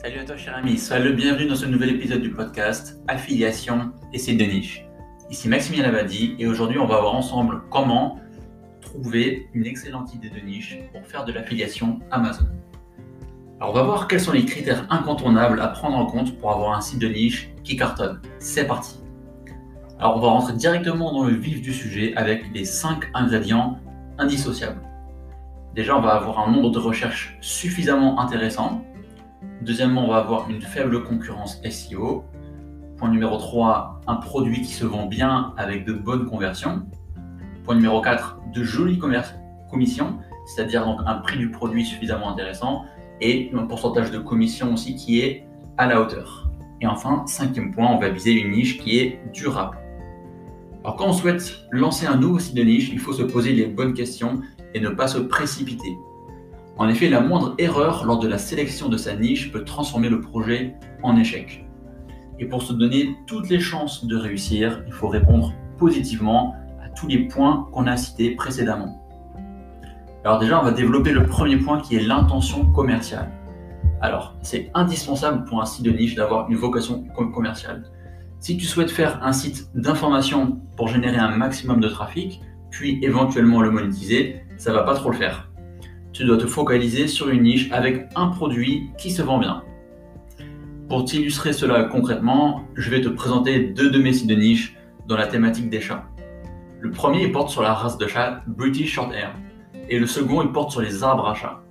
Salut à toi cher ami, sois le bienvenu dans ce nouvel épisode du podcast Affiliation et sites de niche. Ici Maximilien Lavadi et aujourd'hui on va voir ensemble comment trouver une excellente idée de niche pour faire de l'affiliation Amazon. Alors on va voir quels sont les critères incontournables à prendre en compte pour avoir un site de niche qui cartonne. C'est parti. Alors on va rentrer directement dans le vif du sujet avec les 5 ingrédients indissociables. Déjà on va avoir un nombre de recherches suffisamment intéressant Deuxièmement, on va avoir une faible concurrence SEO. Point numéro 3, un produit qui se vend bien avec de bonnes conversions. Point numéro 4, de jolies commissions, c'est-à-dire donc un prix du produit suffisamment intéressant et un pourcentage de commission aussi qui est à la hauteur. Et enfin, cinquième point, on va viser une niche qui est durable. Alors quand on souhaite lancer un nouveau site de niche, il faut se poser les bonnes questions et ne pas se précipiter. En effet, la moindre erreur lors de la sélection de sa niche peut transformer le projet en échec. Et pour se donner toutes les chances de réussir, il faut répondre positivement à tous les points qu'on a cités précédemment. Alors déjà, on va développer le premier point qui est l'intention commerciale. Alors, c'est indispensable pour un site de niche d'avoir une vocation commerciale. Si tu souhaites faire un site d'information pour générer un maximum de trafic, puis éventuellement le monétiser, ça va pas trop le faire tu dois te focaliser sur une niche avec un produit qui se vend bien. Pour t'illustrer cela concrètement, je vais te présenter deux de mes sites de niche dans la thématique des chats. Le premier porte sur la race de chat British Shorthair et le second il porte sur les arbres à chat.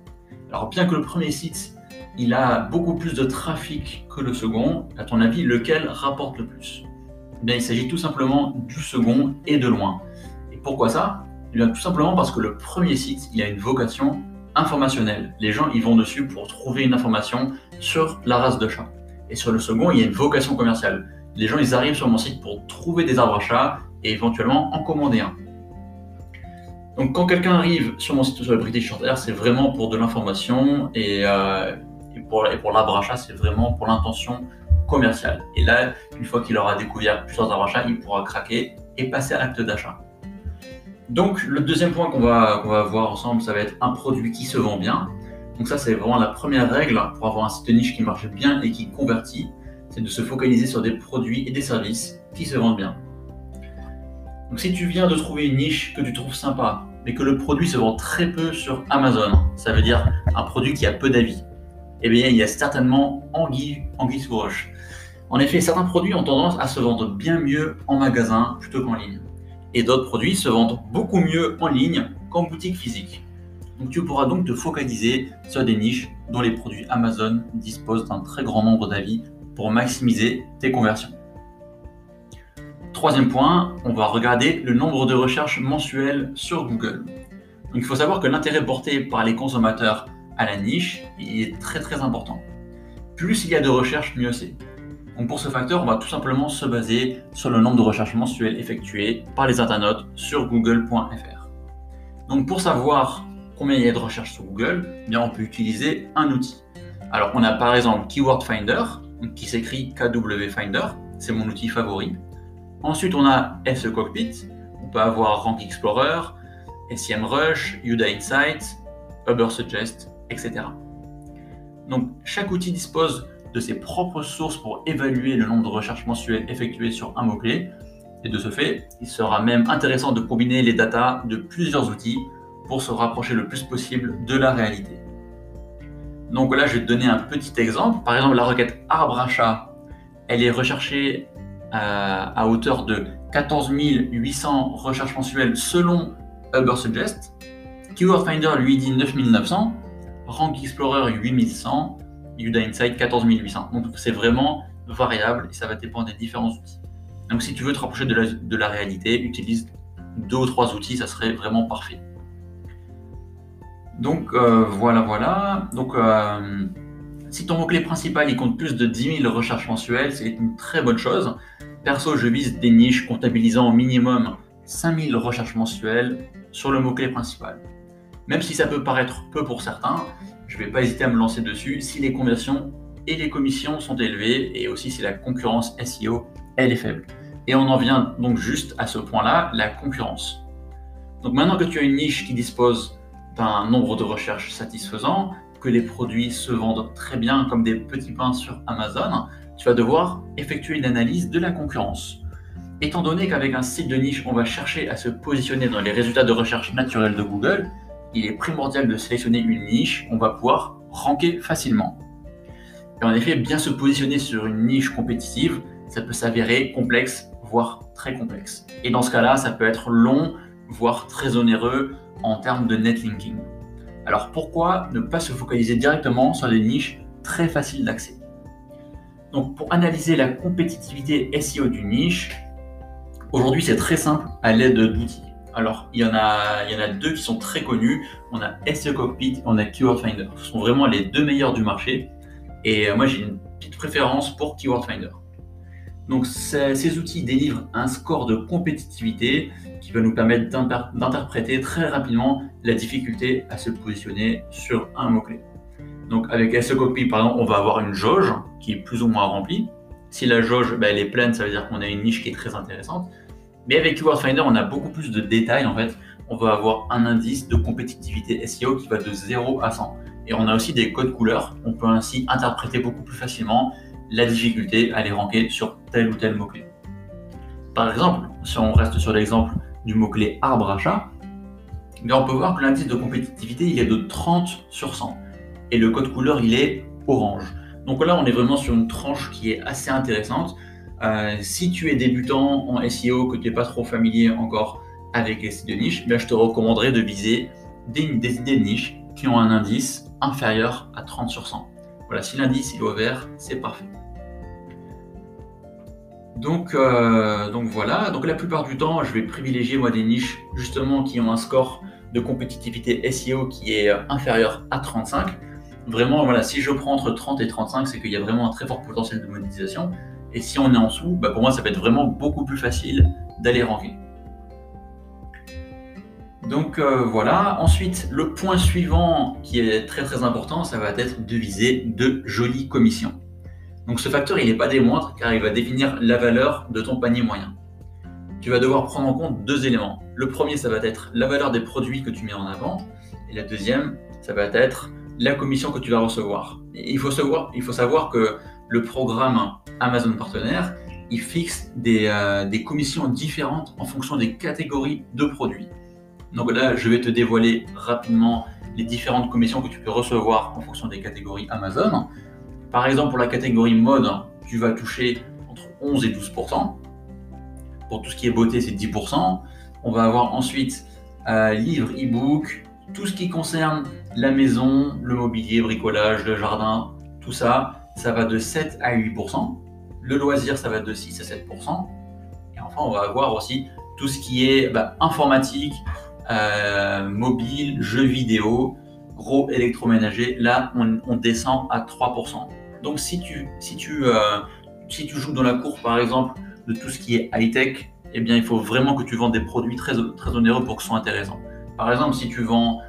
Alors bien que le premier site il a beaucoup plus de trafic que le second, à ton avis lequel rapporte le plus? Eh bien, Il s'agit tout simplement du second et de loin. Et pourquoi ça? Eh bien, Tout simplement parce que le premier site il a une vocation informationnel. Les gens ils vont dessus pour trouver une information sur la race de chat. Et sur le second, il y a une vocation commerciale. Les gens ils arrivent sur mon site pour trouver des arbres à chat et éventuellement en commander un. Donc quand quelqu'un arrive sur mon site sur le British Shorthair, c'est vraiment pour de l'information et, euh, pour, pour l'arbre à chat, c'est vraiment pour l'intention commerciale. Et là, une fois qu'il aura découvert plusieurs arbres à chat, il pourra craquer et passer à l'acte d'achat. Donc le deuxième point qu'on va, voir ensemble, ça va être un produit qui se vend bien. Donc ça, c'est vraiment la première règle pour avoir un site de niche qui marche bien et qui convertit, c'est de se focaliser sur des produits et des services qui se vendent bien. Donc si tu viens de trouver une niche que tu trouves sympa, mais que le produit se vend très peu sur Amazon, ça veut dire un produit qui a peu d'avis, eh bien il y a certainement anguille, anguille sous roche. En effet, certains produits ont tendance à se vendre bien mieux en magasin plutôt qu'en ligne et d'autres produits se vendent beaucoup mieux en ligne qu'en boutique physique. Donc tu pourras donc te focaliser sur des niches dont les produits Amazon disposent d'un très grand nombre d'avis pour maximiser tes conversions. Troisième point, on va regarder le nombre de recherches mensuelles sur Google. Donc il faut savoir que l'intérêt porté par les consommateurs à la niche est très très important. Plus il y a de recherches, mieux c'est. Pour ce facteur, on va tout simplement se baser sur le nombre de recherches mensuelles effectuées par les internautes sur google.fr. Donc pour savoir combien il y a de recherches sur Google, eh on peut utiliser un outil. Alors on a par exemple Keyword Finder, qui s'écrit KW Finder, c'est mon outil favori. Ensuite on a SE Cockpit, on peut avoir Rank Explorer, SEMrush, Yuda Insights, Ubersuggest, etc. Donc chaque outil dispose de ses propres sources pour évaluer le nombre de recherches mensuelles effectuées sur un mot-clé. Et de ce fait, il sera même intéressant de combiner les datas de plusieurs outils pour se rapprocher le plus possible de la réalité. Donc là, je vais te donner un petit exemple. Par exemple, la requête arbre achat, elle est recherchée à, à hauteur de 14 800 recherches mensuelles selon Ubersuggest. Keyword Finder lui dit 9900, Rank Explorer 8100 Yuda Insight 14800. Donc c'est vraiment variable et ça va dépendre des différents outils. Donc si tu veux te rapprocher de la, réalité, utilise deux ou trois outils, ça serait vraiment parfait. Donc euh, voilà, voilà. Donc euh, si ton mot-clé principal il compte plus de 10 000 recherches mensuelles, c'est une très bonne chose. Perso, je vise des niches comptabilisant au minimum 5000 recherches mensuelles sur le mot-clé principal. Même si ça peut paraître peu pour certains, je ne vais pas hésiter à me lancer dessus si les conversions et les commissions sont élevées et aussi si la concurrence SEO elle est faible. Et on en vient donc juste à ce point-là, la concurrence. Donc maintenant que tu as une niche qui dispose d'un nombre de recherches satisfaisant, que les produits se vendent très bien comme des petits pains sur Amazon, tu vas devoir effectuer une analyse de la concurrence. Étant donné qu'avec un site de niche, on va chercher à se positionner dans les résultats de recherche naturels de Google, il est primordial de sélectionner une niche, on va pouvoir ranker facilement. Et en effet, bien se positionner sur une niche compétitive, ça peut s'avérer complexe, voire très complexe. Et dans ce cas-là, ça peut être long, voire très onéreux en termes de netlinking. Alors pourquoi ne pas se focaliser directement sur des niches très faciles d'accès? Donc pour analyser la compétitivité SEO d'une niche, aujourd'hui c'est très simple à l'aide d'outils. Alors il y, en a, deux qui sont très connus, on a SEO Cockpit on a Keyword Finder. Ce sont vraiment les deux meilleurs du marché et euh, moi j'ai une petite préférence pour Keyword Finder. Donc ces outils délivrent un score de compétitivité qui va nous permettre d'interpréter très rapidement la difficulté à se positionner sur un mot-clé. Donc avec SEO Copy, par exemple, on va avoir une jauge qui est plus ou moins remplie. Si la jauge ben, elle est pleine, ça veut dire qu'on a une niche qui est très intéressante. Mais avec Keyword Finder, on a beaucoup plus de détails en fait. On va avoir un indice de compétitivité SEO qui va de 0 à 100. Et on a aussi des codes couleurs. On peut ainsi interpréter beaucoup plus facilement la difficulté à les ranker sur tel ou tel mot-clé. Par exemple, si on reste sur l'exemple du mot-clé arbre achat, mais on peut voir que l'indice de compétitivité il est de 30 sur 100 et le code couleur il est orange. Donc là on est vraiment sur une tranche qui est assez intéressante. Euh, si tu es débutant en SEO, que tu n'es pas trop familier encore avec les sites de niche, ben, je te recommanderais de viser des, des idées de niche qui ont un indice inférieur à 30 sur 100. Voilà, si l'indice est vert, c'est parfait. Donc, euh, donc voilà, donc la plupart du temps, je vais privilégier moi des niches justement qui ont un score de compétitivité SEO qui est euh, inférieur à 35. Vraiment, voilà, si je prends entre 30 et 35, c'est qu'il y a vraiment un très fort potentiel de monétisation. Et si on est en dessous, bah pour moi, ça va être vraiment beaucoup plus facile d'aller ranker. Donc euh, voilà. Ensuite, le point suivant qui est très très important, ça va être de viser de jolies commissions. Donc ce facteur, il n'est pas des moindres car il va définir la valeur de ton panier moyen. Tu vas devoir prendre en compte deux éléments. Le premier, ça va être la valeur des produits que tu mets en avant. Et la deuxième, ça va être la commission que tu vas recevoir. il, faut savoir, il faut savoir que le programme Amazon Partenaire, il fixe des, euh, des commissions différentes en fonction des catégories de produits. Donc là, je vais te dévoiler rapidement les différentes commissions que tu peux recevoir en fonction des catégories Amazon. Par exemple, pour la catégorie mode, tu vas toucher entre 11 et 12% Pour tout ce qui est beauté, c'est 10 On va avoir ensuite euh, livre, e-book, tout ce qui concerne la maison, le mobilier, bricolage, le jardin, tout ça, ça va de 7 à 8 Le loisir, ça va de 6 à 7% Et enfin, on va avoir aussi tout ce qui est bah, informatique, euh, mobile, jeux vidéo, gros électroménager. Là, on, descend à 3%. Donc si tu, si, tu, euh, si tu joues dans la cour, par exemple, de tout ce qui est high-tech, eh bien, il faut vraiment que tu vends des produits très, très onéreux pour que ce soit intéressant. Par exemple, si tu vends,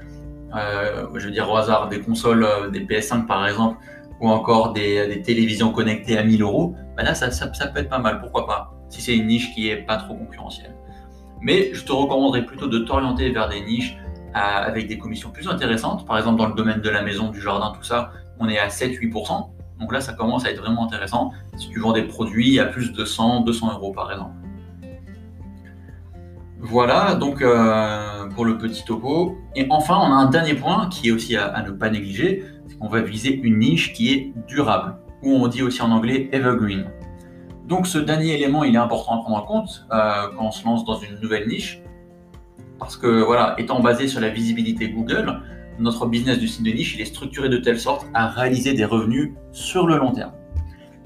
euh, je veux dire au hasard, des consoles, des PS5 par exemple, ou encore des, télévisions connectées à 1000 euros, ben là, ça, peut être pas mal, pourquoi pas, si c'est une niche qui est pas trop concurrentielle. Mais je te recommanderais plutôt de t'orienter vers des niches avec des commissions plus intéressantes. Par exemple, dans le domaine de la maison, du jardin, tout ça, on est à 7-8%. Donc là, ça commence à être vraiment intéressant si tu vends des produits à plus de 100, 200 euros par exemple. Voilà donc euh, pour le petit topo. Et enfin, on a un dernier point qui est aussi à, ne pas négliger, c'est qu'on va viser une niche qui est durable, ou on dit aussi en anglais evergreen. Donc ce dernier élément, il est important à prendre en compte euh, quand on se lance dans une nouvelle niche, parce que voilà, étant basé sur la visibilité Google, notre business du site de niche, il est structuré de telle sorte à réaliser des revenus sur le long terme.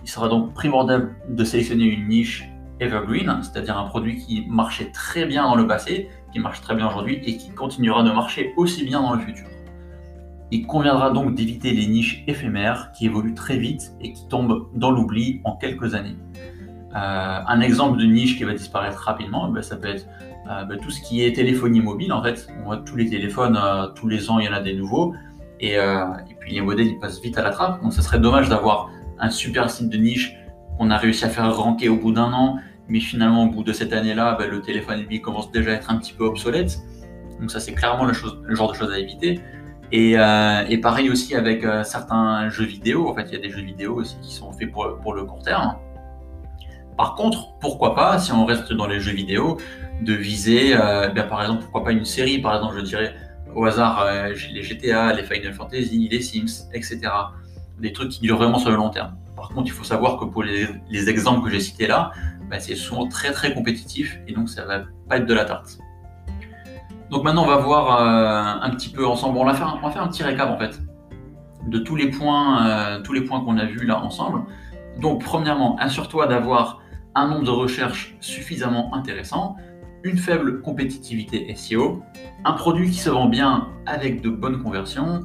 Il sera donc primordial de sélectionner une niche evergreen, c'est-à-dire un produit qui marchait très bien dans le passé, qui marche très bien aujourd'hui et qui continuera de marcher aussi bien dans le futur. Il conviendra donc d'éviter les niches éphémères qui évoluent très vite et qui tombent dans l'oubli en quelques années. Euh, un exemple de niche qui va disparaître rapidement, ben, ça peut être euh, ben, tout ce qui est téléphonie mobile. En fait, on voit tous les téléphones, euh, tous les ans il y en a des nouveaux, et, puis les modèles ils passent vite à la trappe. Donc, ça serait dommage d'avoir un super site de niche qu'on a réussi à faire ranker au bout d'un an, mais finalement au bout de cette année-là, ben, le téléphone mobile commence déjà à être un petit peu obsolète. Donc ça c'est clairement le, genre de choses à éviter. Et, et pareil aussi avec certains jeux vidéo. En fait, il y a des jeux vidéo aussi qui sont faits pour, le court terme. Par contre, pourquoi pas, si on reste dans les jeux vidéo, de viser, euh, bien, par exemple, pourquoi pas une série, par exemple, je dirais au hasard euh, les GTA, les Final Fantasy, les Sims, etc. Des trucs qui durent vraiment sur le long terme. Par contre, il faut savoir que pour les, exemples que j'ai cités là, bah, c'est souvent très très compétitif et donc ça va pas être de la tarte. Donc maintenant, on va voir euh, un petit peu ensemble. On va, faire, un petit récap en fait de tous les points, tous les points qu'on a vus là ensemble. Donc, premièrement, assure-toi d'avoir un nombre de recherches suffisamment intéressant, une faible compétitivité SEO, un produit qui se vend bien avec de bonnes conversions.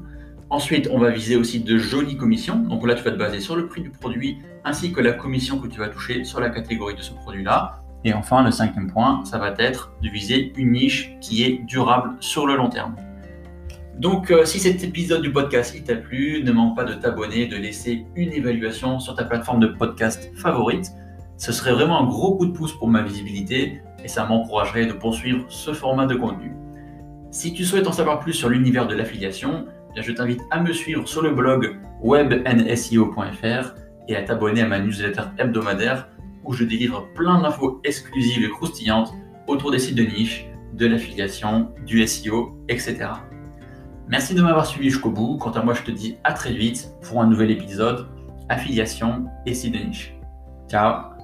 Ensuite, on va viser aussi de jolies commissions. Donc là, tu vas te baser sur le prix du produit ainsi que la commission que tu vas toucher sur la catégorie de ce produit-là. Et enfin, le cinquième point, ça va être de viser une niche qui est durable sur le long terme. Donc, euh, si cet épisode du podcast t'a plu, ne manque pas de t'abonner, de laisser une évaluation sur ta plateforme de podcast favorite. Ce serait vraiment un gros coup de pouce pour ma visibilité et ça m'encouragerait de poursuivre ce format de contenu. Si tu souhaites en savoir plus sur l'univers de l'affiliation, je t'invite à me suivre sur le blog webnseo.fr et à t'abonner à ma newsletter hebdomadaire où je délivre plein d'infos exclusives et croustillantes autour des sites de niche, de l'affiliation, du SEO, etc. Merci de m'avoir suivi jusqu'au bout. Quant à moi, je te dis à très vite pour un nouvel épisode affiliation et sites de niche. Ciao